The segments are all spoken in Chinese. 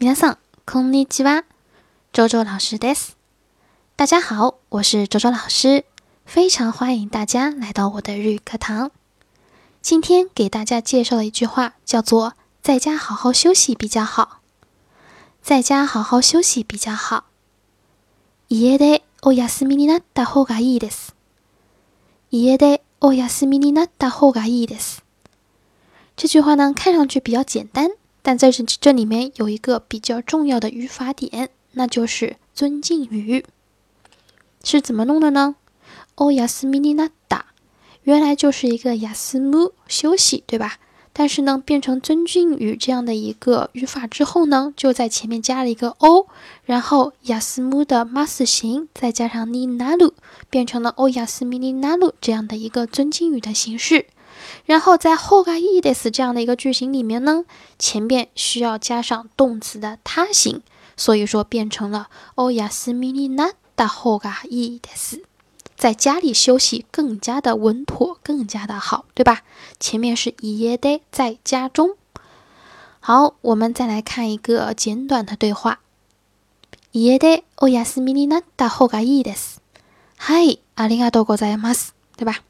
皆さん、こんにちは。周周老师です。大家好，我是周周老师，非常欢迎大家来到我的日语课堂。今天给大家介绍的一句话叫做“在家好好休息比较好”。在家好好休息比较好。家でお休みになった方がいいです。家でお休みになった方がいいです。这句话呢，看上去比较简单。 但在这这里面有一个比较重要的语法点，那就是尊敬语。是怎么弄的呢？哦亚斯米尼娜达，原来就是一个亚斯姆休息，对吧？但是呢，变成尊敬语这样的一个语法之后呢，就在前面加了一个 o，然后亚斯姆的 mas 形，再加上尼纳鲁，变成了哦亚斯米尼纳鲁这样的一个尊敬语的形式。然后在后がいいです这样的一个句型里面呢，前面需要加上动词的他形，所以说变成了お休みになった方がいいです。 在家里休息更加的稳妥，更加的好，对吧？前面是家で在家中。好，我们再来看一个简短的对话。家でお休みになった方がいいです。はい、ありがとうございます，对吧？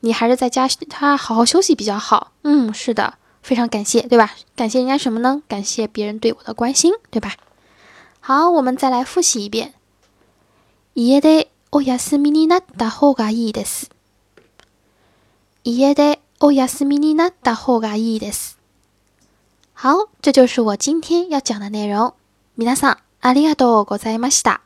你还是在家他好好休息比较好。嗯，是的，非常感谢，对吧？感谢人家什么呢？感谢别人对我的关心，对吧？好，我们再来复习一遍。家で お休みになった方がいいです。家でお休みになった方がいいです。好，这就是我今天要讲的内容。皆さんありがとうございました。